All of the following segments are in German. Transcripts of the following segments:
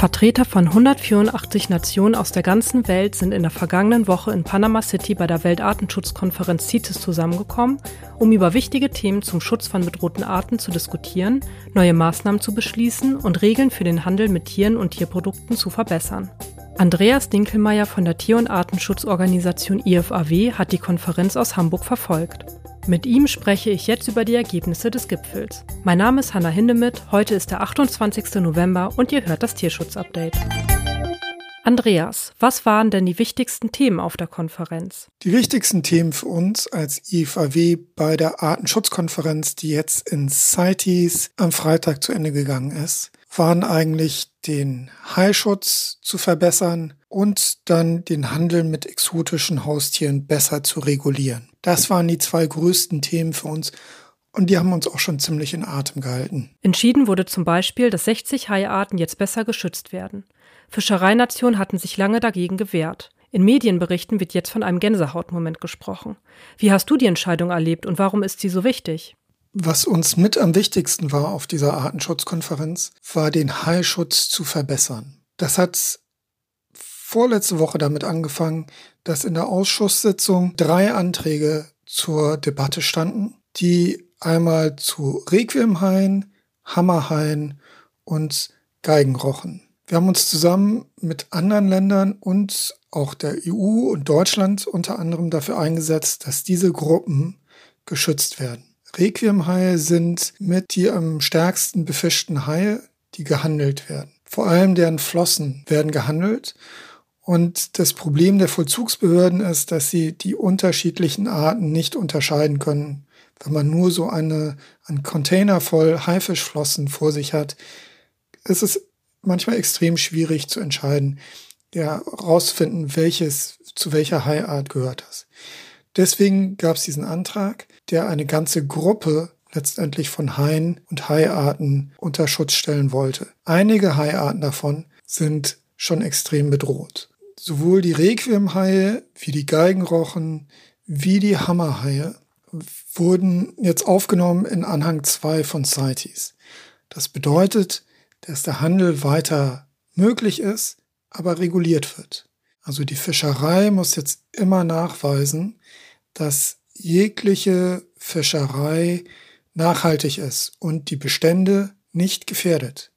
Vertreter von 184 Nationen aus der ganzen Welt sind in der vergangenen Woche in Panama City bei der Weltartenschutzkonferenz CITES zusammengekommen, um über wichtige Themen zum Schutz von bedrohten Arten zu diskutieren, neue Maßnahmen zu beschließen und Regeln für den Handel mit Tieren und Tierprodukten zu verbessern. Andreas Dinkelmeier von der Tier- und Artenschutzorganisation IFAW hat die Konferenz aus Hamburg verfolgt. Mit ihm spreche ich jetzt über die Ergebnisse des Gipfels. Mein Name ist Hanna Hindemith, heute ist der 28. November und ihr hört das Tierschutzupdate. Andreas, was waren denn die wichtigsten Themen auf der Konferenz? Die wichtigsten Themen für uns als IFAW bei der Artenschutzkonferenz, die jetzt in CITES am Freitag zu Ende gegangen ist, waren eigentlich den Haischutz zu verbessern und dann den Handel mit exotischen Haustieren besser zu regulieren. Das waren die zwei größten Themen für uns und die haben uns auch schon ziemlich in Atem gehalten. Entschieden wurde zum Beispiel, dass 60 Haiarten jetzt besser geschützt werden. Fischereinationen hatten sich lange dagegen gewehrt. In Medienberichten wird jetzt von einem Gänsehautmoment gesprochen. Wie hast du die Entscheidung erlebt und warum ist sie so wichtig? Was uns mit am wichtigsten war auf dieser Artenschutzkonferenz, war den Haischutz zu verbessern. Das hat vorletzte Woche damit angefangen, dass in der Ausschusssitzung drei Anträge zur Debatte standen, die einmal zu Requiemhaien, Hammerhaien und Geigenrochen. Wir haben uns zusammen mit anderen Ländern und auch der EU und Deutschland unter anderem dafür eingesetzt, dass diese Gruppen geschützt werden. Requiemhaie sind mit die am stärksten befischten Haie, die gehandelt werden. Vor allem deren Flossen werden gehandelt. Und das Problem der Vollzugsbehörden ist, dass sie die unterschiedlichen Arten nicht unterscheiden können. Wenn man nur so eine, einen Container voll Haifischflossen vor sich hat, ist es manchmal extrem schwierig zu entscheiden, ja, rausfinden, welches, zu welcher Haiart gehört das. Deswegen gab es diesen Antrag, der eine ganze Gruppe letztendlich von Haien und Haiarten unter Schutz stellen wollte. Einige Haiarten davon sind schon extrem bedroht. Sowohl die Requiemhaie wie die Geigenrochen wie die Hammerhaie wurden jetzt aufgenommen in Anhang 2 von CITES. Das bedeutet, dass der Handel weiter möglich ist, aber reguliert wird. Also die Fischerei muss jetzt immer nachweisen, dass jegliche Fischerei nachhaltig ist und die Bestände nicht gefährdet.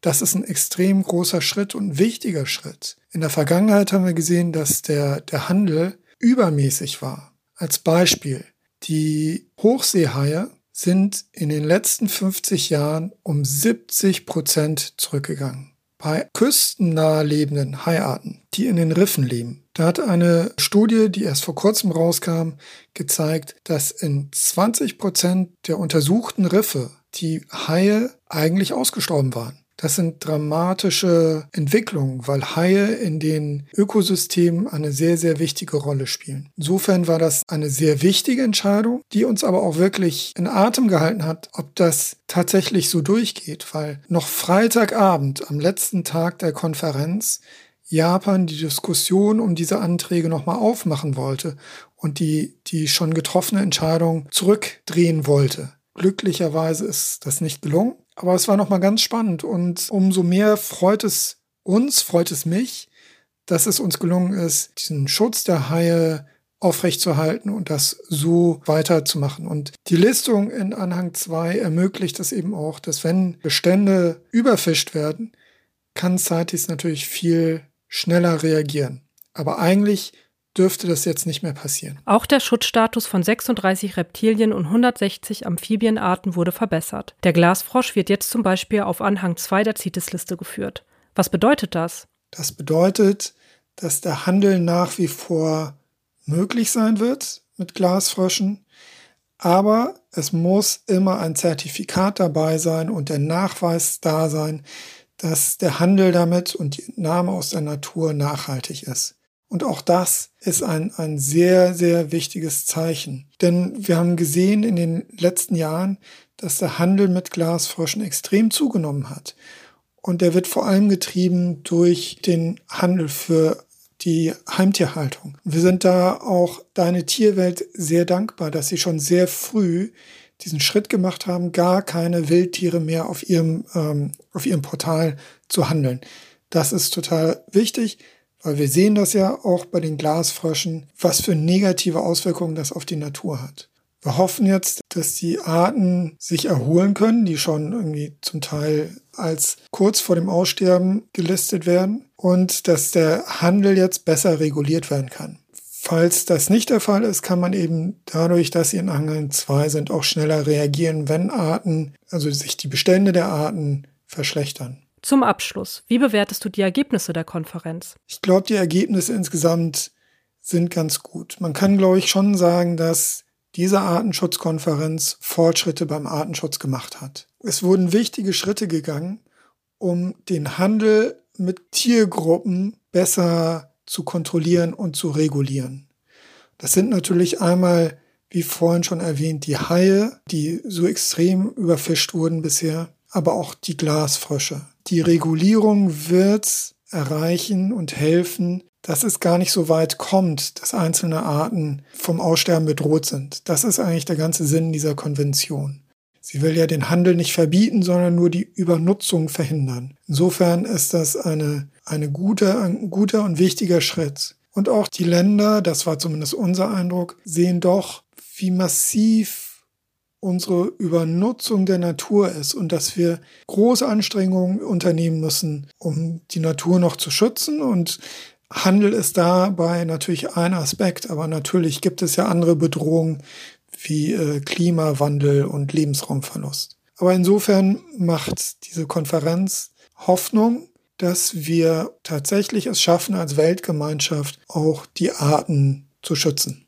Das ist ein extrem großer Schritt und wichtiger Schritt. In der Vergangenheit haben wir gesehen, dass der, der Handel übermäßig war. Als Beispiel, die Hochseehaie sind in den letzten 50 Jahren um 70 Prozent zurückgegangen. Bei küstennah lebenden Haiarten, die in den Riffen leben, da hat eine Studie, die erst vor kurzem rauskam, gezeigt, dass in 20 Prozent der untersuchten Riffe die Haie eigentlich ausgestorben waren. Das sind dramatische Entwicklungen, weil Haie in den Ökosystemen eine sehr, sehr wichtige Rolle spielen. Insofern war das eine sehr wichtige Entscheidung, die uns aber auch wirklich in Atem gehalten hat, ob das tatsächlich so durchgeht, weil noch Freitagabend am letzten Tag der Konferenz Japan die Diskussion um diese Anträge nochmal aufmachen wollte und die, die schon getroffene Entscheidung zurückdrehen wollte. Glücklicherweise ist das nicht gelungen, aber es war nochmal ganz spannend und umso mehr freut es uns, freut es mich, dass es uns gelungen ist, diesen Schutz der Haie aufrechtzuerhalten und das so weiterzumachen. Und die Listung in Anhang 2 ermöglicht es eben auch, dass wenn Bestände überfischt werden, kann CITES natürlich viel schneller reagieren. Aber eigentlich dürfte das jetzt nicht mehr passieren. Auch der Schutzstatus von 36 Reptilien und 160 Amphibienarten wurde verbessert. Der Glasfrosch wird jetzt zum Beispiel auf Anhang 2 der CITES-Liste geführt. Was bedeutet das? Das bedeutet, dass der Handel nach wie vor möglich sein wird mit Glasfröschen, aber es muss immer ein Zertifikat dabei sein und der Nachweis da sein, dass der Handel damit und die Entnahme aus der Natur nachhaltig ist. Und auch das ist ein, ein sehr, sehr wichtiges Zeichen. Denn wir haben gesehen in den letzten Jahren, dass der Handel mit Glasfröschen extrem zugenommen hat. Und der wird vor allem getrieben durch den Handel für die Heimtierhaltung. Wir sind da auch deine Tierwelt sehr dankbar, dass sie schon sehr früh diesen Schritt gemacht haben, gar keine Wildtiere mehr auf ihrem, ähm, auf ihrem Portal zu handeln. Das ist total wichtig, weil wir sehen das ja auch bei den Glasfröschen, was für negative Auswirkungen das auf die Natur hat. Wir hoffen jetzt, dass die Arten sich erholen können, die schon irgendwie zum Teil als kurz vor dem Aussterben gelistet werden und dass der Handel jetzt besser reguliert werden kann. Falls das nicht der Fall ist, kann man eben dadurch, dass sie in Angeln 2 sind, auch schneller reagieren, wenn Arten, also sich die Bestände der Arten verschlechtern. Zum Abschluss, wie bewertest du die Ergebnisse der Konferenz? Ich glaube, die Ergebnisse insgesamt sind ganz gut. Man kann, glaube ich, schon sagen, dass diese Artenschutzkonferenz Fortschritte beim Artenschutz gemacht hat. Es wurden wichtige Schritte gegangen, um den Handel mit Tiergruppen besser zu kontrollieren und zu regulieren. Das sind natürlich einmal, wie vorhin schon erwähnt, die Haie, die so extrem überfischt wurden bisher, aber auch die Glasfrösche. Die Regulierung wird erreichen und helfen, dass es gar nicht so weit kommt, dass einzelne Arten vom Aussterben bedroht sind. Das ist eigentlich der ganze Sinn dieser Konvention. Sie will ja den Handel nicht verbieten, sondern nur die Übernutzung verhindern. Insofern ist das eine, eine gute, ein guter und wichtiger Schritt. Und auch die Länder, das war zumindest unser Eindruck, sehen doch, wie massiv unsere Übernutzung der Natur ist und dass wir große Anstrengungen unternehmen müssen, um die Natur noch zu schützen und Handel ist dabei natürlich ein Aspekt, aber natürlich gibt es ja andere Bedrohungen wie äh, Klimawandel und Lebensraumverlust. Aber insofern macht diese Konferenz Hoffnung, dass wir tatsächlich es schaffen, als Weltgemeinschaft auch die Arten zu schützen.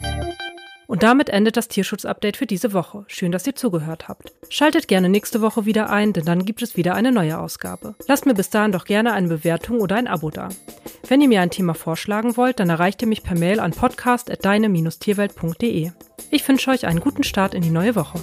Und damit endet das Tierschutz-Update für diese Woche. Schön, dass ihr zugehört habt. Schaltet gerne nächste Woche wieder ein, denn dann gibt es wieder eine neue Ausgabe. Lasst mir bis dahin doch gerne eine Bewertung oder ein Abo da. Wenn ihr mir ein Thema vorschlagen wollt, dann erreicht ihr mich per Mail an podcast.deine-tierwelt.de. Ich wünsche euch einen guten Start in die neue Woche.